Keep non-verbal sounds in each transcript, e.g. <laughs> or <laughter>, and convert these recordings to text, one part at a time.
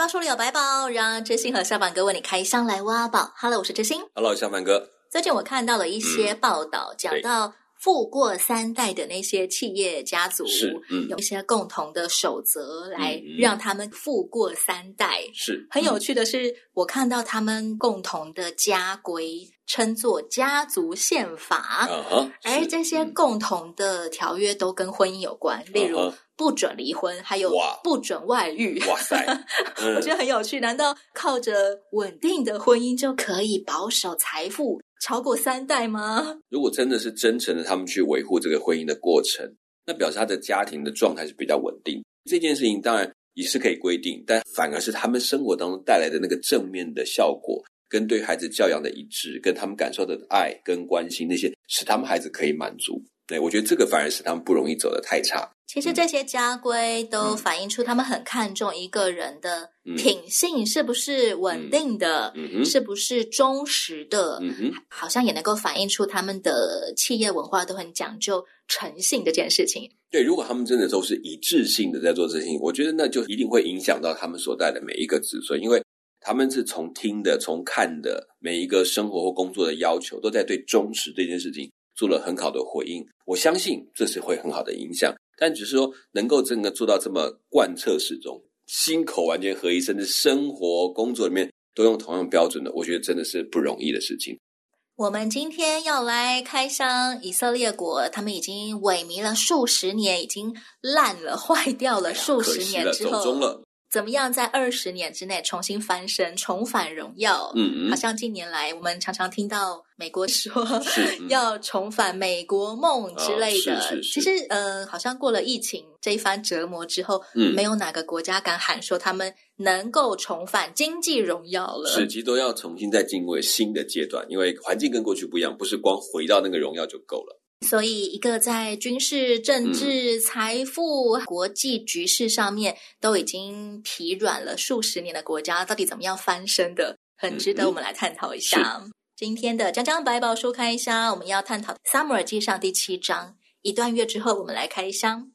宝书里有百宝，让知心和小板哥为你开箱来挖宝。Hello，我是知心。Hello，小板哥。最近我看到了一些报道，嗯、讲到富过三代的那些企业家族，是、嗯、有一些共同的守则来让他们富过三代。是、嗯、很有趣的是，我看到他们共同的家规称作家族宪法，嗯、而这些共同的条约都跟婚姻有关，嗯、例如不准离婚，还有不准外遇。哇塞，<laughs> 嗯、我觉得很有趣。难道靠着稳定的婚姻就可以保守财富？超过三代吗？如果真的是真诚的，他们去维护这个婚姻的过程，那表示他的家庭的状态是比较稳定。这件事情当然也是可以规定，但反而是他们生活当中带来的那个正面的效果，跟对孩子教养的一致，跟他们感受的爱跟关心那些，使他们孩子可以满足。对，我觉得这个反而使他们不容易走得太差。其实这些家规都反映出他们很看重一个人的品性是不是稳定的，嗯嗯、是不是忠实的，嗯、哼好像也能够反映出他们的企业文化都很讲究诚信这件事情。对，如果他们真的都是一致性的在做这些事情，我觉得那就一定会影响到他们所带的每一个子孙，因为他们是从听的、从看的，每一个生活或工作的要求都在对忠实这件事情做了很好的回应。我相信这是会很好的影响。但只是说能够真的做到这么贯彻始终，心口完全合一，甚至生活工作里面都用同样标准的，我觉得真的是不容易的事情。我们今天要来开箱以色列国，他们已经萎靡了数十年，已经烂了、坏掉了数十年之后。走钟了。怎么样在二十年之内重新翻身，重返荣耀？嗯嗯，好像近年来我们常常听到美国说 <laughs> 要重返美国梦之类的。哦、其实，呃，好像过了疫情这一番折磨之后，嗯，没有哪个国家敢喊说他们能够重返经济荣耀了。是，其实都要重新再进入新的阶段，因为环境跟过去不一样，不是光回到那个荣耀就够了。所以，一个在军事、政治、嗯、财富、国际局势上面都已经疲软了数十年的国家，到底怎么样翻身的？很值得我们来探讨一下。嗯、今天的江江百宝书开箱，我们要探讨《萨姆尔记上》第七章。一段月之后，我们来开箱。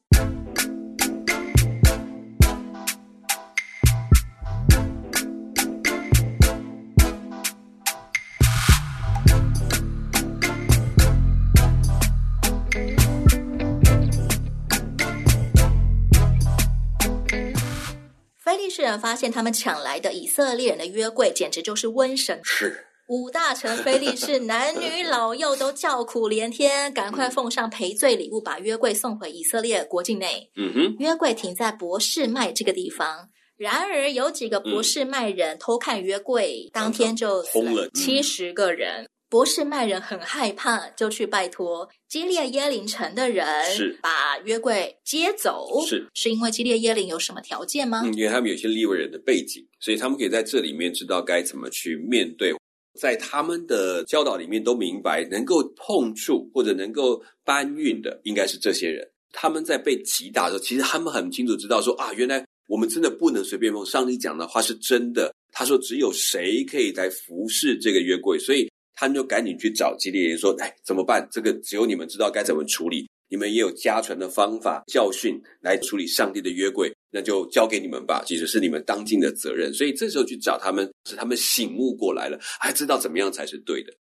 发现他们抢来的以色列人的约柜，简直就是瘟神。是五大臣非利士 <laughs> 男女老幼都叫苦连天，赶快奉上赔罪礼物，把约柜送回以色列国境内。嗯哼，约柜停在博士麦这个地方。然而有几个博士麦人偷看约柜，嗯、当天就轰了七十个人。伯示麦人很害怕，就去拜托基列耶林城的人，是把约柜接走。是是因为基列耶林有什么条件吗？嗯，因为他们有些利未人的背景，所以他们可以在这里面知道该怎么去面对。在他们的教导里面都明白，能够碰触或者能够搬运的，应该是这些人。他们在被击打的时候，其实他们很清楚知道说啊，原来我们真的不能随便碰。上帝讲的话是真的，他说只有谁可以来服侍这个约柜，所以。他们就赶紧去找基列人说：“哎，怎么办？这个只有你们知道该怎么处理。你们也有家传的方法教训来处理上帝的约柜，那就交给你们吧。其实是你们当尽的责任。所以这时候去找他们，是他们醒悟过来了，还知道怎么样才是对的。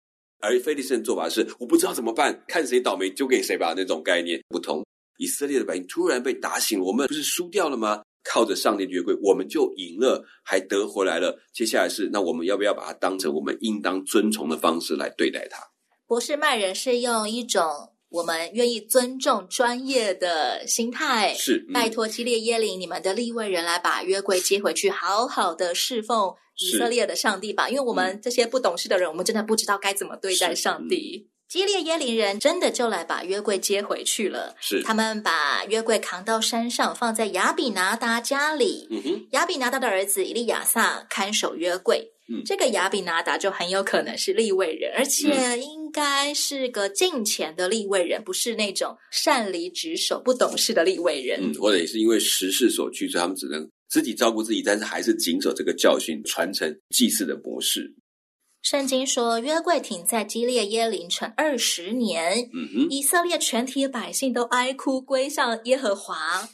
而菲利士的做法是，我不知道怎么办，看谁倒霉就给谁吧。那种概念不同。以色列的百姓突然被打醒，我们不是输掉了吗？”靠着上帝的约柜，我们就赢了，还得回来了。接下来是，那我们要不要把它当成我们应当尊崇的方式来对待它？不是卖人是用一种我们愿意尊重专业的心态，是、嗯、拜托基列耶林你们的立位人来把约柜接回去，好好的侍奉以色列的上帝吧。因为我们这些不懂事的人，嗯、我们真的不知道该怎么对待上帝。基列耶林人真的就来把约柜接回去了。是，他们把约柜扛到山上，放在亚比拿达家里。嗯哼，亚比拿达的儿子以利亚撒看守约柜。嗯，这个亚比拿达就很有可能是利未人，而且应该是个敬虔的利未人，不是那种擅离职守、不懂事的利未人。嗯，或者也是因为时势所趋，所以他们只能自己照顾自己，但是还是谨守这个教训，传承祭祀的模式。圣经说，约柜停在基列耶林城二十年，嗯哼，以色列全体百姓都哀哭归向耶和华。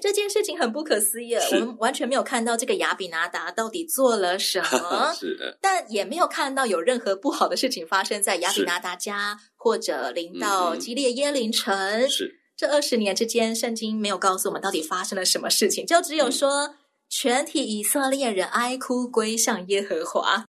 这件事情很不可思议，我们完全没有看到这个亚比拿达到底做了什么，<laughs> 是的，但也没有看到有任何不好的事情发生在亚比拿达家，或者临到基列耶林城。是这二十年之间，圣经没有告诉我们到底发生了什么事情，就只有说、嗯、全体以色列人哀哭归向耶和华。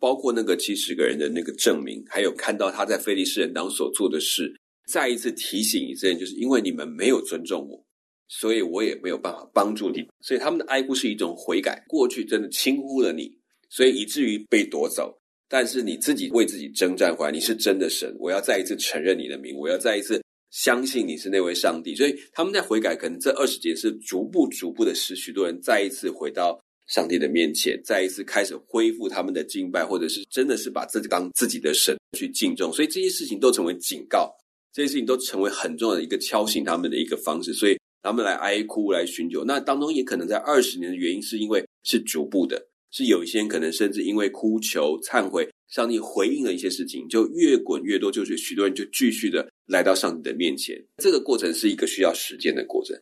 包括那个七十个人的那个证明，还有看到他在非利士人当所做的事，再一次提醒以色列，就是因为你们没有尊重我，所以我也没有办法帮助你。所以他们的哀哭是一种悔改，过去真的轻忽了你，所以以至于被夺走。但是你自己为自己征战回来，你是真的神，我要再一次承认你的名，我要再一次相信你是那位上帝。所以他们在悔改，可能这二十节是逐步逐步的使许多人再一次回到。上帝的面前，再一次开始恢复他们的敬拜，或者是真的是把自己当自己的神去敬重，所以这些事情都成为警告，这些事情都成为很重要的一个敲醒他们的一个方式，所以他们来哀哭，来寻求。那当中也可能在二十年的原因，是因为是逐步的，是有一些人可能甚至因为哭求、忏悔，上帝回应了一些事情，就越滚越多，就是许多人就继续的来到上帝的面前。这个过程是一个需要时间的过程。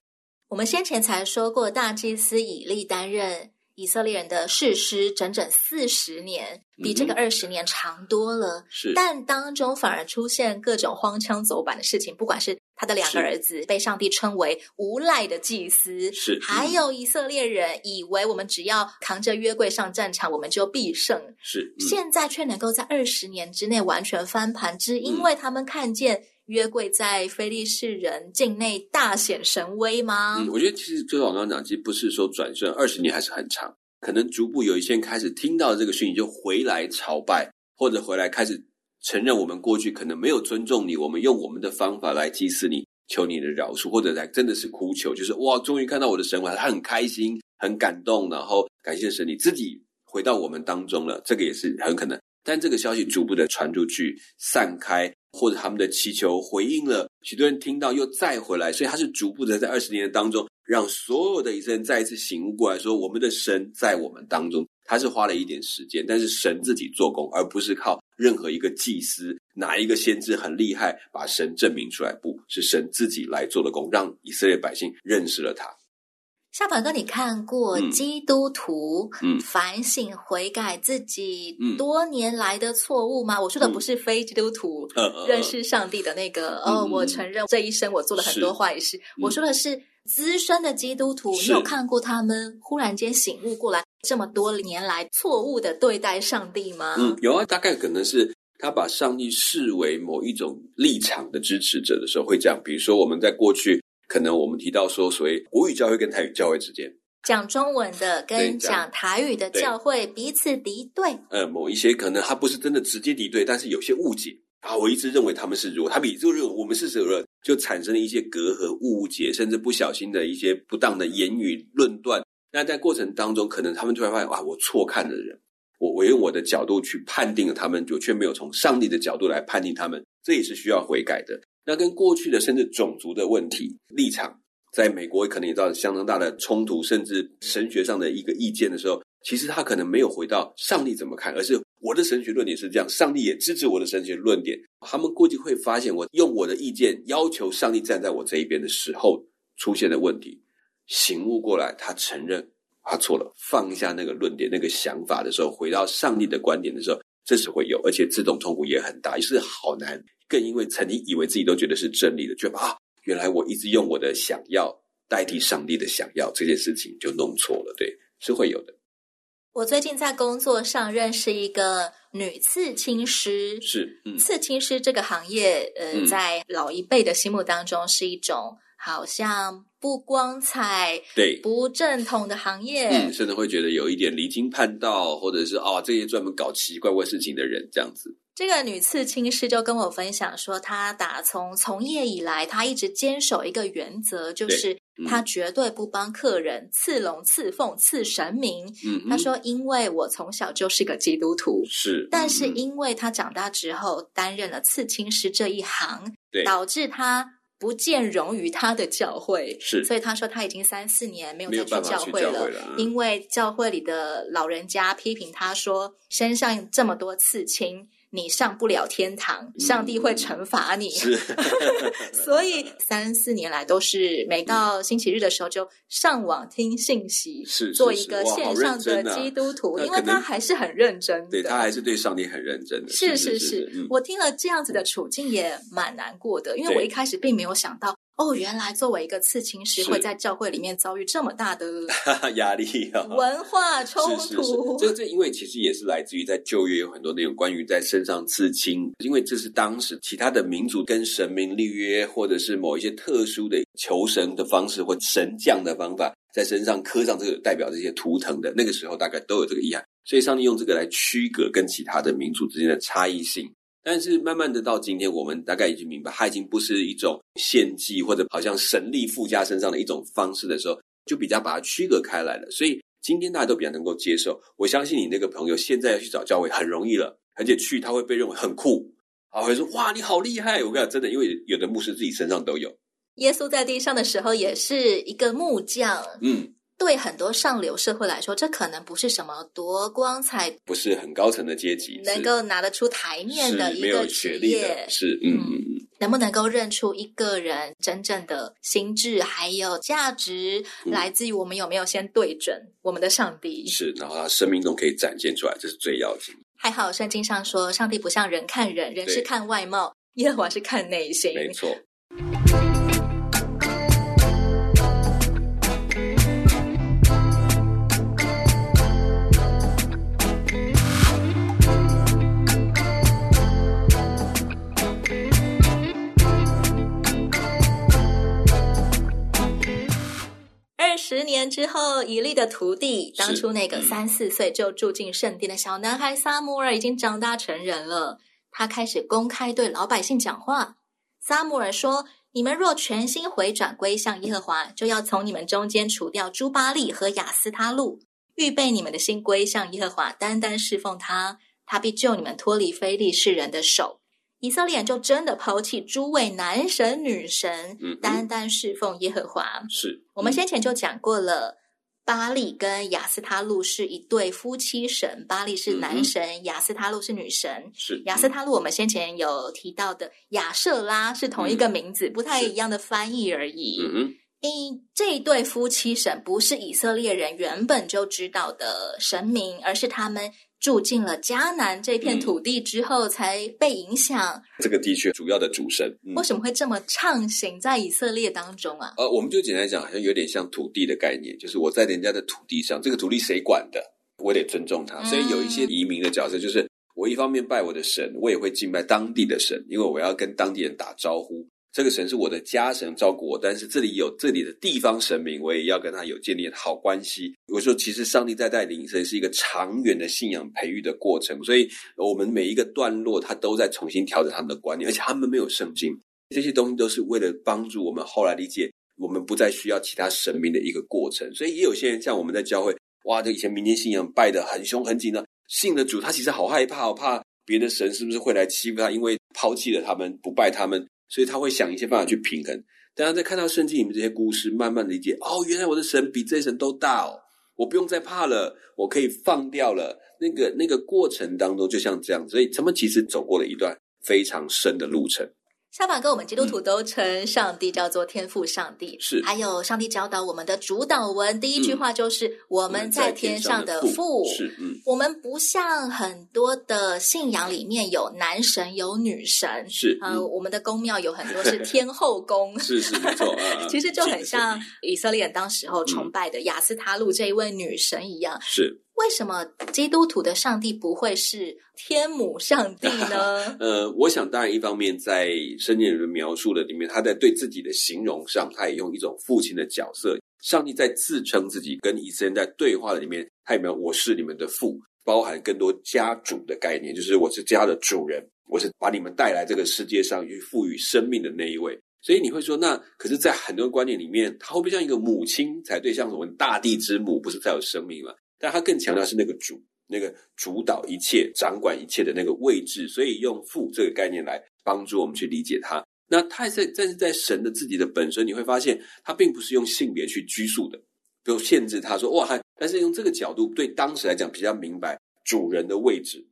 我们先前才说过，大祭司以利担任。以色列人的士师整整四十年，比这个二十年长多了。是，但当中反而出现各种荒腔走板的事情，不管是他的两个儿子被上帝称为无赖的祭司，是，还有以色列人以为我们只要扛着约柜上战场，我们就必胜。是，嗯、现在却能够在二十年之内完全翻盘，只因为他们看见。约柜在非利士人境内大显神威吗？嗯，我觉得其实就像我刚刚讲，其实不是说转瞬二十年还是很长，可能逐步有一些人开始听到这个讯息，就回来朝拜，或者回来开始承认我们过去可能没有尊重你，我们用我们的方法来祭祀你，求你的饶恕，或者来真的是哭求，就是哇，终于看到我的神了，他很开心，很感动，然后感谢神，你自己回到我们当中了，这个也是很可能。但这个消息逐步的传出去，散开。或者他们的祈求回应了，许多人听到又再回来，所以他是逐步的在二十年的当中，让所有的以色列人再一次醒悟过来，说我们的神在我们当中。他是花了一点时间，但是神自己做工，而不是靠任何一个祭司，哪一个先知很厉害，把神证明出来，不是神自己来做的工，让以色列百姓认识了他。小宝哥，你看过基督徒反省悔改自己多年来的错误吗？我说的不是非基督徒认识上帝的那个哦，我承认这一生我做了很多坏事。我说的是资深的基督徒，你有看过他们忽然间醒悟过来，这么多年来错误的对待上帝吗？嗯，有啊，大概可能是他把上帝视为某一种立场的支持者的时候会这样。比如说我们在过去。可能我们提到说，所谓国语教会跟台语教会之间，讲中文的跟讲台语的教会彼此敌对。呃，某一些可能他不是真的直接敌对，但是有些误解啊。我一直认为他们是如，他比就认为我们是什么，就产生了一些隔阂、误解，甚至不小心的一些不当的言语论断。那在过程当中，可能他们突然发现，哇，我错看了人，我我用我的角度去判定了他们，就却没有从上帝的角度来判定他们，这也是需要悔改的。那跟过去的甚至种族的问题立场，在美国可能也造成相当大的冲突，甚至神学上的一个意见的时候，其实他可能没有回到上帝怎么看，而是我的神学论点是这样，上帝也支持我的神学论点。他们估计会发现，我用我的意见要求上帝站在我这一边的时候出现的问题，醒悟过来，他承认他错了，放下那个论点、那个想法的时候，回到上帝的观点的时候，这是会有，而且这种痛苦也很大，也是好难。更因为曾经以为自己都觉得是真理的，觉得啊，原来我一直用我的想要代替上帝的想要，这件事情就弄错了，对，是会有的。我最近在工作上认识一个女刺青师，是，嗯，刺青师这个行业，呃，嗯，在老一辈的心目当中是一种好像不光彩、对，不正统的行业，嗯，甚至会觉得有一点离经叛道，或者是哦，这些专门搞奇奇怪怪事情的人这样子。这个女刺青师就跟我分享说，她打从从业以来，她一直坚守一个原则，就是她绝对不帮客人刺龙、刺凤、刺神明。嗯，她说：“因为我从小就是个基督徒，是，但是因为她长大之后担任了刺青师这一行，对，导致他不见容于他的教会，是，所以他说他已经三四年没有再去教会了，因为教会里的老人家批评他说身上这么多刺青。”你上不了天堂，上帝会惩罚你。是，<laughs> <laughs> 所以三四年来都是每到星期日的时候就上网听信息，是做一个线上的基督徒，啊、因为他还是很认真的，对他还是对上帝很认真的。是是是，是，是，是，我听了这样子的处境也蛮难过的，因为我一开始并没有想到。哦，原来作为一个刺青师，会在教会里面遭遇这么大的 <laughs> 压力啊！文化冲突，这这因为其实也是来自于在旧约有很多那种关于在身上刺青，因为这是当时其他的民族跟神明立约，或者是某一些特殊的求神的方式或神降的方法，在身上刻上这个代表这些图腾的那个时候，大概都有这个意涵，所以上帝用这个来区隔跟其他的民族之间的差异性。但是慢慢的到今天，我们大概已经明白，它已经不是一种献祭或者好像神力附加身上的一种方式的时候，就比较把它区隔开来了。所以今天大家都比较能够接受。我相信你那个朋友现在要去找教会很容易了，而且去他会被认为很酷，啊，会说哇你好厉害！我跟你讲真的，因为有的牧师自己身上都有。耶稣在地上的时候也是一个木匠，嗯。对很多上流社会来说，这可能不是什么多光彩，不是很高层的阶级，能够拿得出台面的一个职业，是嗯能不能够认出一个人真正的心智还有价值，嗯、来自于我们有没有先对准我们的上帝？是，然后他生命中可以展现出来，这是最要紧。还好圣经上说，上帝不像人看人，人是看外貌，耶和华是看内心，没错。年之后，以利的徒弟，当初那个三四岁就住进圣殿的小男孩撒母耳，已经长大成人了。他开始公开对老百姓讲话。撒母耳说：“你们若全心回转归向耶和华，就要从你们中间除掉朱巴利和亚斯他路，预备你们的心归向耶和华，单单侍奉他，他必救你们脱离非利士人的手。”以色列人就真的抛弃诸位男神女神，嗯，单单侍奉耶和华。是，我们先前就讲过了，巴利跟亚斯他路是一对夫妻神，巴利是男神，嗯、亚斯他路是女神。是，亚斯他路我们先前有提到的亚瑟拉是同一个名字，嗯、不太一样的翻译而已。嗯，因这一对夫妻神不是以色列人原本就知道的神明，而是他们。住进了迦南这片土地之后，才被影响。这个地区主要的主神，嗯、为什么会这么畅行在以色列当中啊？呃，我们就简单讲，好像有点像土地的概念，就是我在人家的土地上，这个土地谁管的，我得尊重他。所以有一些移民的角色，就是我一方面拜我的神，我也会敬拜当地的神，因为我要跟当地人打招呼。这个神是我的家神，照顾我，但是这里有这里的地方神明，我也要跟他有建立好关系。我说，其实上帝在带领，这是一个长远的信仰培育的过程，所以我们每一个段落，他都在重新调整他们的观念，而且他们没有圣经，这些东西都是为了帮助我们后来理解，我们不再需要其他神明的一个过程。所以也有些人像我们在教会，哇，这以前民间信仰拜得很凶很紧的，信了主，他其实好害怕，好怕别的神是不是会来欺负他，因为抛弃了他们，不拜他们。所以他会想一些办法去平衡。当他在看到圣经里面这些故事，慢慢理解哦，原来我的神比这些神都大哦，我不用再怕了，我可以放掉了。那个那个过程当中，就像这样，所以他们其实走过了一段非常深的路程。夏凡哥，我们基督徒都称上帝叫做天父上帝，是。还有上帝教导我们的主导文，第一句话就是、嗯、我们在天上的父。是，嗯。我们不像很多的信仰里面有男神有女神，是。呃，嗯、我们的宫庙有很多是天后宫，<laughs> 是是没错。啊、<laughs> 其实就很像以色列人当时候崇拜的亚斯塔路这一位女神一样，是。为什么基督徒的上帝不会是天母上帝呢？<laughs> 呃，我想当然一方面在圣经里面描述的里面，他在对自己的形容上，他也用一种父亲的角色。上帝在自称自己跟以色列人在对话的里面，他有没有我是你们的父，包含更多家主的概念，就是我是家的主人，我是把你们带来这个世界上去赋予生命的那一位。所以你会说，那可是，在很多观念里面，它会不会像一个母亲才对？像我们大地之母，不是才有生命吗？但他更强调是那个主，那个主导一切、掌管一切的那个位置。所以用父这个概念来帮助我们去理解他。那他在，但是在神的自己的本身，你会发现，他并不是用性别去拘束的，比如限制他说哇，但是用这个角度对当时来讲比较明白主人的位置。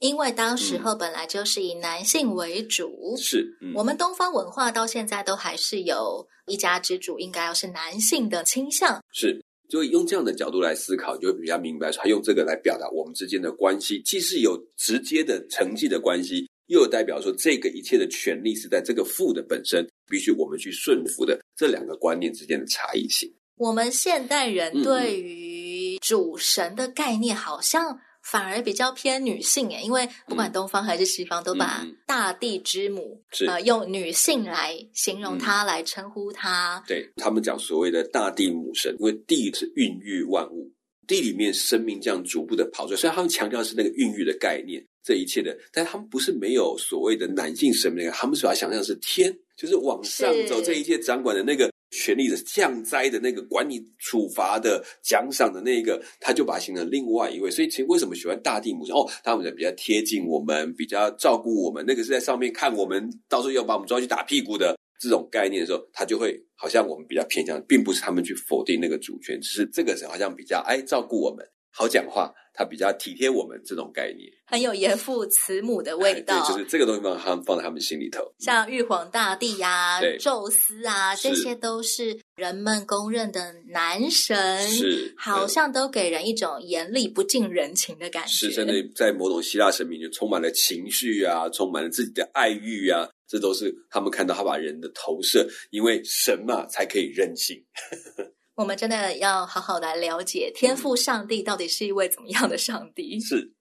因为当时候本来就是以男性为主，嗯、是、嗯、我们东方文化到现在都还是有一家之主应该要是男性的倾向，是，所以用这样的角度来思考，就会比较明白，说他用这个来表达我们之间的关系，既是有直接的成绩的关系，又有代表说这个一切的权利是在这个父的本身，必须我们去顺服的这两个观念之间的差异性。我们现代人对于主神的概念好像。反而比较偏女性诶，因为不管东方还是西方，嗯、都把大地之母是呃用女性来形容她，嗯、来称呼她。对，他们讲所谓的大地母神，因为地是孕育万物，地里面生命这样逐步的跑出来。虽然他们强调的是那个孕育的概念，这一切的，但他们不是没有所谓的男性神明，他们主要想象是天，就是往上走，这一切掌管的那个。权力的降灾的那个管理处罚的奖赏的那个，他就把它形成另外一位。所以，其实为什么喜欢大地母神？哦，他们比较贴近我们，比较照顾我们。那个是在上面看我们，到时候要把我们抓去打屁股的这种概念的时候，他就会好像我们比较偏向，并不是他们去否定那个主权，只是这个是好像比较哎照顾我们，好讲话。他比较体贴我们这种概念，很有严父慈母的味道。对，就是这个东西放他们放在他们心里头，像玉皇大帝呀、啊、宙斯啊，这些都是人们公认的男神，是好像都给人一种严厉不近人情的感觉。是，真的在某种希腊神明就充满了情绪啊，充满了自己的爱欲啊，这都是他们看到他把人的投射，因为神嘛才可以任性。我们真的要好好来了解天赋上帝到底是一位怎么样的上帝。是，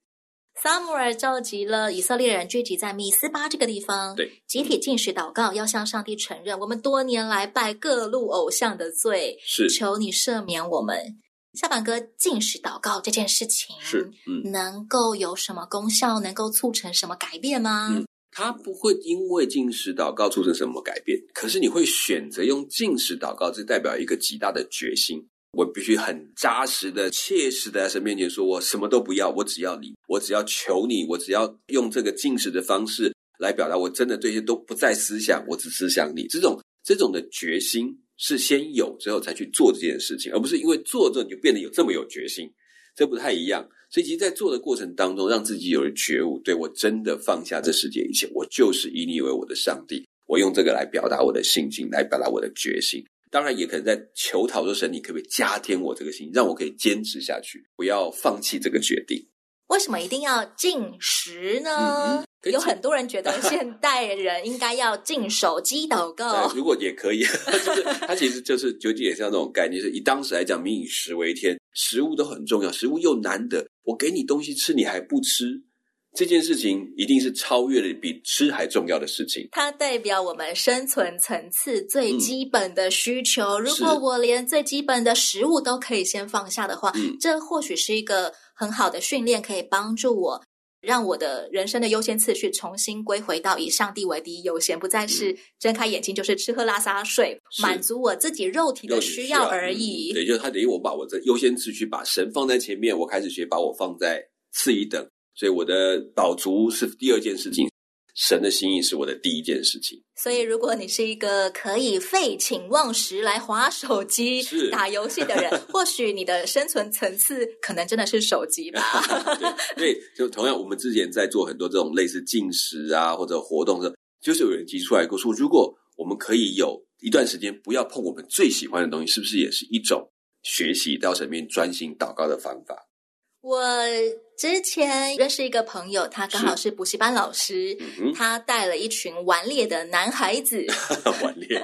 撒母耳召集了以色列人聚集在米斯巴这个地方，对，集体禁食祷告，要向上帝承认我们多年来拜各路偶像的罪，是，求你赦免我们。下板哥，禁食祷告这件事情是，嗯，能够有什么功效？能够促成什么改变吗？嗯他不会因为进食祷告促成什么改变，可是你会选择用进食祷告，这代表一个极大的决心。我必须很扎实的、切实的在神面前说，我什么都不要，我只要你，我只要求你，我只要用这个进食的方式来表达，我真的这些都不再思想，我只思想你。这种这种的决心是先有之后才去做这件事情，而不是因为做这你就变得有这么有决心，这不太一样。所以，其实，在做的过程当中，让自己有了觉悟，对，我真的放下这世界一切，我就是以你为我的上帝。我用这个来表达我的信心，来表达我的决心。当然，也可能在求讨说，神，你可不可以加添我这个心，让我可以坚持下去，不要放弃这个决定。为什么一定要禁食呢？嗯有很多人觉得现代人应该要禁手机祷告，<laughs> 如果也可以，<laughs> 就是它其实就是究竟也像那种概念，是以当时来讲，民以食为天，食物都很重要，食物又难得，我给你东西吃，你还不吃，这件事情一定是超越了比吃还重要的事情。它代表我们生存层次最基本的需求。嗯、如果我连最基本的食物都可以先放下的话，嗯、这或许是一个很好的训练，可以帮助我。让我的人生的优先次序重新归回到以上帝为第一优先，不再是睁开眼睛就是吃喝拉撒睡，满足我自己肉体的需要而已。对，就是他等于我把我的优先次序把神放在前面，我开始学把我放在次一等，所以我的饱足是第二件事情。神的心意是我的第一件事情，所以如果你是一个可以废寝忘食来划手机、<laughs> 打游戏的人，<laughs> 或许你的生存层次可能真的是手机吧。对，对，就同样，我们之前在做很多这种类似进食啊或者活动的，就是有人提出来过说，如果我们可以有一段时间不要碰我们最喜欢的东西，是不是也是一种学习到神面专心祷告的方法？我之前认识一个朋友，他刚好是补习班老师，嗯、他带了一群顽劣的男孩子。<laughs> 顽劣，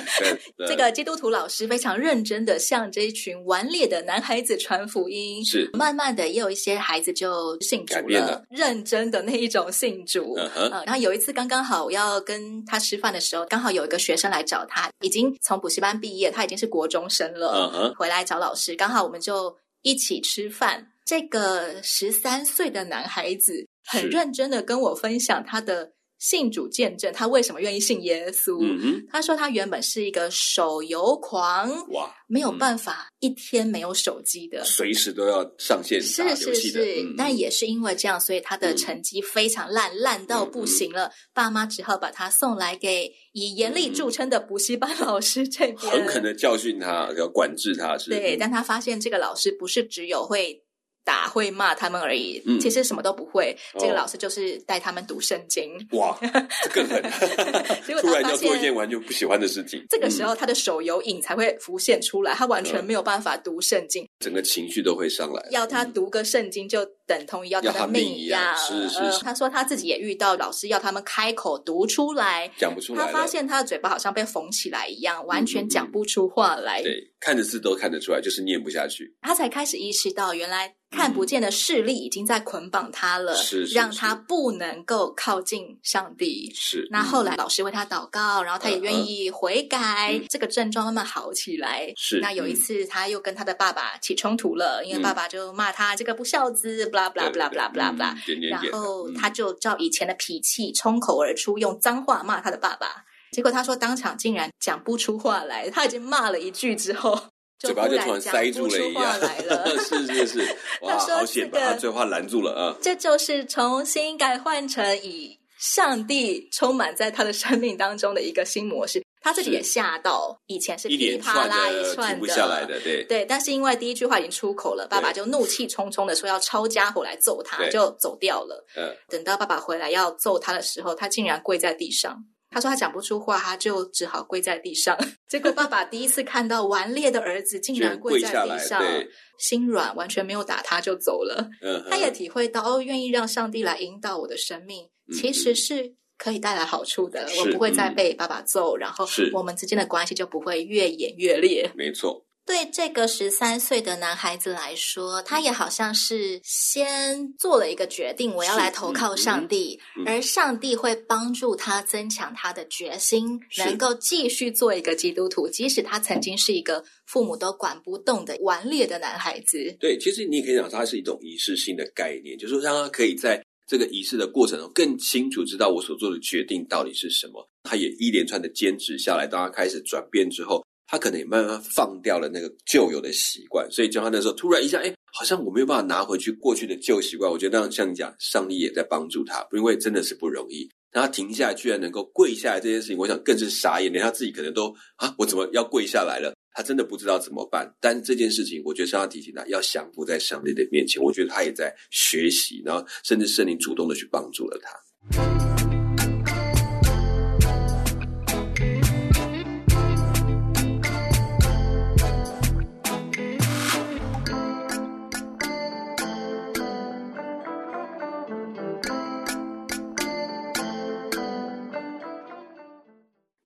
<laughs> 这个基督徒老师非常认真的向这一群顽劣的男孩子传福音。是，慢慢的也有一些孩子就信主了，了认真的那一种信主。然后有一次刚刚好我要跟他吃饭的时候，刚好有一个学生来找他，已经从补习班毕业，他已经是国中生了。回来找老师，刚好我们就一起吃饭。这个十三岁的男孩子很认真的跟我分享他的信主见证他为什么愿意信耶稣。嗯、他说他原本是一个手游狂，哇，没有办法一天没有手机的，随时都要上线打游戏的。是是是，嗯、但也是因为这样，所以他的成绩非常烂，嗯、烂到不行了。嗯、爸妈只好把他送来给以严厉著称的补习班老师这边，狠狠的教训他，要管制他。是对，但他发现这个老师不是只有会。打会骂他们而已，嗯、其实什么都不会。哦、这个老师就是带他们读圣经。哇，这更狠！结果突然要做一件完全不喜欢的事情。这个时候，他的手游瘾才会浮现出来，他完全没有办法读圣经，整个情绪都会上来。要他读个圣经，就等同于要他的命一样。是是是、呃，他说他自己也遇到老师要他们开口读出来，讲不出来。他发现他的嘴巴好像被缝起来一样，完全讲不出话来。嗯嗯嗯对，看着字都看得出来，就是念不下去。他才开始意识到，原来。看不见的视力已经在捆绑他了，是，让他不能够靠近上帝。是，那后来老师为他祷告，然后他也愿意悔改，这个症状慢慢好起来。是，那有一次他又跟他的爸爸起冲突了，因为爸爸就骂他这个不孝子，blah blah blah blah blah blah，然后他就照以前的脾气冲口而出，用脏话骂他的爸爸。结果他说当场竟然讲不出话来，他已经骂了一句之后。嘴巴就突然塞住了一样，<laughs> 是是是，哇，好险把他嘴巴拦住了啊！这就是重新改换成以上帝充满在他的生命当中的一个新模式。他自己也吓到，以前是噼里啪啦一串的，停不下来的，对对。但是因为第一句话已经出口了，爸爸就怒气冲冲的说要抄家伙来揍他，就走掉了。嗯，等到爸爸回来要揍他的时候，他竟然跪在地上。他说他讲不出话，他就只好跪在地上。<laughs> 结果爸爸第一次看到顽劣的儿子竟然跪在地上，心软，完全没有打他就走了。嗯、他也体会到哦，愿意让上帝来引导我的生命，其实是可以带来好处的。我不会再被爸爸揍，嗯、然后我们之间的关系就不会越演越烈。没错。对这个十三岁的男孩子来说，他也好像是先做了一个决定，我要来投靠上帝，嗯嗯、而上帝会帮助他增强他的决心，能够继续做一个基督徒，即使他曾经是一个父母都管不动的顽劣的男孩子。对，其实你也可以讲，它是一种仪式性的概念，就是说让他可以在这个仪式的过程中更清楚知道我所做的决定到底是什么。他也一连串的坚持下来，当他开始转变之后。他可能也慢慢放掉了那个旧有的习惯，所以就他那时候突然一下，哎，好像我没有办法拿回去过去的旧习惯。我觉得那样像你讲，上帝也在帮助他，因为真的是不容易。然后他停下来，居然能够跪下来这件事情，我想更是傻眼，连他自己可能都啊，我怎么要跪下来了？他真的不知道怎么办。但这件事情，我觉得是要提醒他要降服在上帝的面前。我觉得他也在学习，然后甚至圣灵主动的去帮助了他。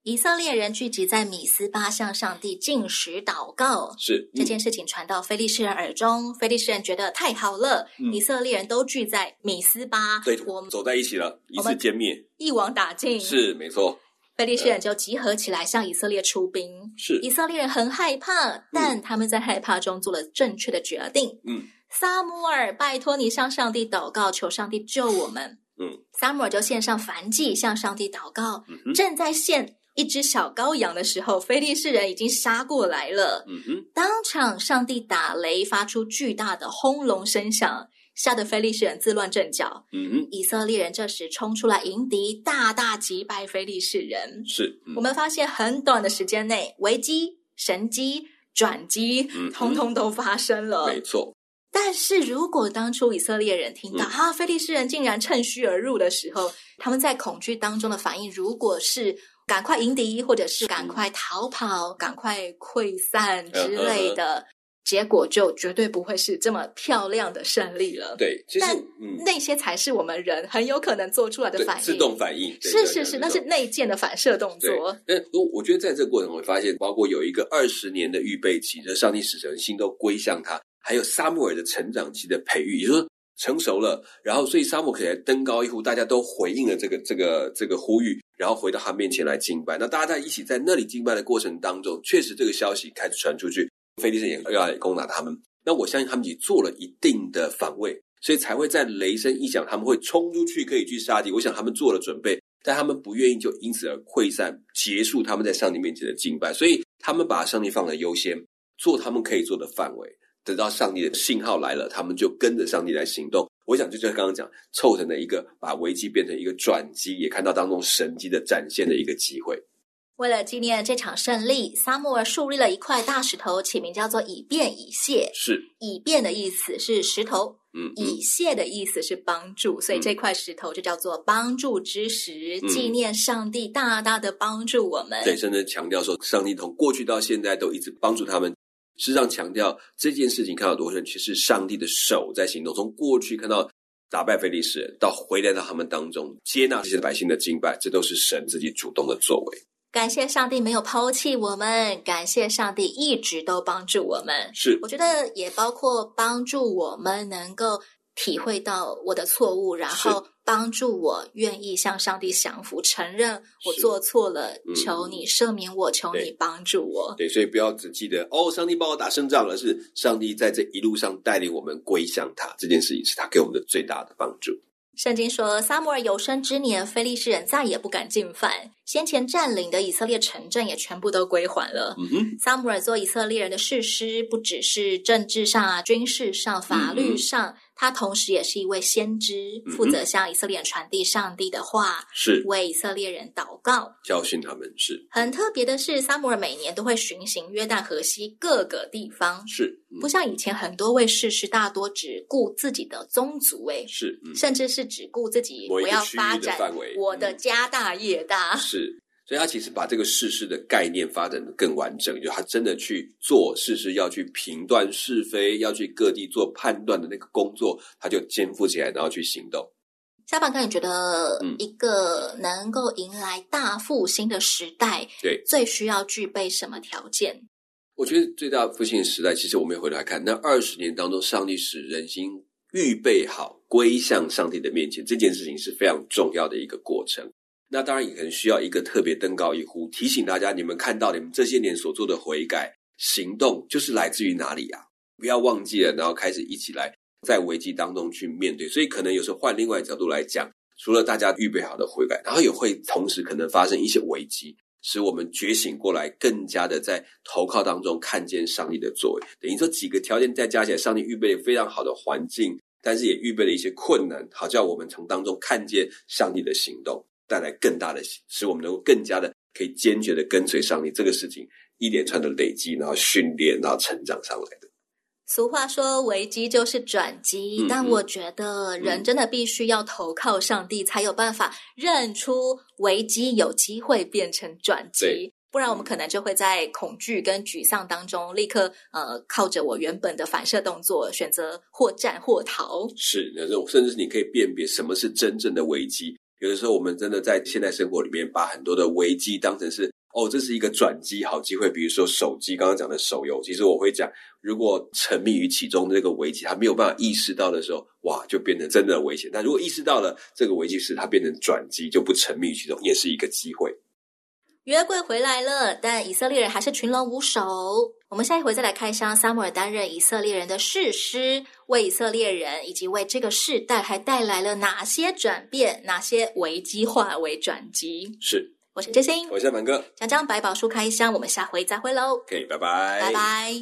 以色列人聚集在米斯巴，向上帝进食祷告。是、嗯、这件事情传到非利士人耳中，非利士人觉得太好了。嗯、以色列人都聚在米斯巴，对，我们走在一起了，一次歼灭，一网打尽。是没错，非利士人就集合起来向以色列出兵。是以色列人很害怕，但他们在害怕中做了正确的决定。嗯，撒母耳，拜托你向上帝祷告，求上帝救我们。嗯，撒母耳就献上燔祭，向上帝祷告。嗯、正在献。一只小羔羊的时候，非利士人已经杀过来了。嗯哼，当场上帝打雷，发出巨大的轰隆声响，吓得非利士人自乱阵脚。嗯哼，以色列人这时冲出来迎敌，大大击败非利士人。是，我们发现很短的时间内，危机、神机、转机，嗯，通通都发生了。没错。但是如果当初以色列人听到、嗯、哈，非利士人竟然趁虚而入的时候，他们在恐惧当中的反应，如果是赶快迎敌，或者是赶快逃跑、赶快溃散之类的，结果就绝对不会是这么漂亮的胜利了。对，其实但那些才是我们人很有可能做出来的反应，自动反应。是是是，那是内建的反射动作。但我我觉得在这个过程，我会发现，包括有一个二十年的预备期，这上帝使人心都归向他，还有撒母耳的成长期的培育，也就是说。成熟了，然后所以撒母耳可以来登高一呼，大家都回应了这个这个这个呼吁，然后回到他面前来敬拜。那大家在一起在那里敬拜的过程当中，确实这个消息开始传出去，非利士人要来攻打他们。那我相信他们也做了一定的防卫，所以才会在雷声一响，他们会冲出去可以去杀敌。我想他们做了准备，但他们不愿意就因此而溃散，结束他们在上帝面前的敬拜，所以他们把上帝放在优先，做他们可以做的范围。等到上帝的信号来了，他们就跟着上帝来行动。我想，就像刚刚讲，凑成了一个把危机变成一个转机，也看到当中神机的展现的一个机会。<laughs> 为了纪念这场胜利，撒母耳树立了一块大石头，起名叫做以便以谢。是以便的意思是石头，嗯，以谢的意思是帮助，所以这块石头就叫做帮助之石，嗯，纪念上帝大大的帮助我们。对，甚至强调说，上帝从过去到现在都一直帮助他们。实际上强调这件事情看到多深，其实上帝的手在行动。从过去看到打败非利士人，到回来到他们当中接纳这些百姓的敬拜，这都是神自己主动的作为。感谢上帝没有抛弃我们，感谢上帝一直都帮助我们。是，我觉得也包括帮助我们能够体会到我的错误，然后帮助我愿意向上帝降服，承认我做错了，嗯、求你赦免我，求你帮助我。对，所以不要只记得哦，上帝帮我打胜仗了，是上帝在这一路上带领我们归向他，这件事情是他给我们的最大的帮助。圣经说，撒母耳有生之年，非利士人再也不敢进犯，先前占领的以色列城镇也全部都归还了。嗯哼，撒母耳做以色列人的士师，不只是政治上啊、军事上、法律上。嗯他同时也是一位先知，负责向以色列人传递上帝的话，是。为以色列人祷告，教训他们。是。很特别的是，撒母耳每年都会巡行约旦河西各个地方，是、嗯、不像以前很多位士师大多只顾自己的宗族，诶是、嗯，甚至是只顾自己，我要发展我的家大业大，嗯、是。所以他其实把这个世事的概念发展的更完整，就他真的去做事事，要去评断是非，要去各地做判断的那个工作，他就肩负起来，然后去行动。下半哥，你觉得一个能够迎来大复兴的时代，对，最需要具备什么条件？我觉得最大复兴的时代，其实我们也回来看，那二十年当中，上帝使人心预备好归向上帝的面前，这件事情是非常重要的一个过程。那当然也可能需要一个特别登高一呼，提醒大家：你们看到你们这些年所做的悔改行动，就是来自于哪里啊？不要忘记了，然后开始一起来在危机当中去面对。所以可能有时候换另外一角度来讲，除了大家预备好的悔改，然后也会同时可能发生一些危机，使我们觉醒过来，更加的在投靠当中看见上帝的作为。等于说几个条件再加起来，上帝预备了非常好的环境，但是也预备了一些困难，好叫我们从当中看见上帝的行动。带来更大的，使我们能够更加的可以坚决的跟随上帝。这个事情一连串的累积，然后训练，然后成长上来的。俗话说，危机就是转机，嗯，但我觉得人真的必须要投靠上帝，嗯，才有办法认出危机有机会变成转机。不然，我们可能就会在恐惧跟沮丧当中，立刻呃，靠着我原本的反射动作，选择或战或逃。是，甚至是你可以辨别什么是真正的危机。有的时候，我们真的在现代生活里面，把很多的危机当成是哦，这是一个转机好机会。比如说手机，刚刚讲的手游，其实我会讲，如果沉迷于其中的这个危机，他没有办法意识到的时候，哇，就变成真的危险。但如果意识到了这个危机时，它变成转机，就不沉迷于其中，也是一个机会。约柜回来了，但以色列人还是群龙无首。我们下一回再来开箱，撒母耳担任以色列人的士师，为以色列人以及为这个世代还带来了哪些转变？哪些危机化为转机？是，我是真心，我是小满哥，讲讲百宝书开箱，我们下回再会喽。OK，拜拜，拜拜。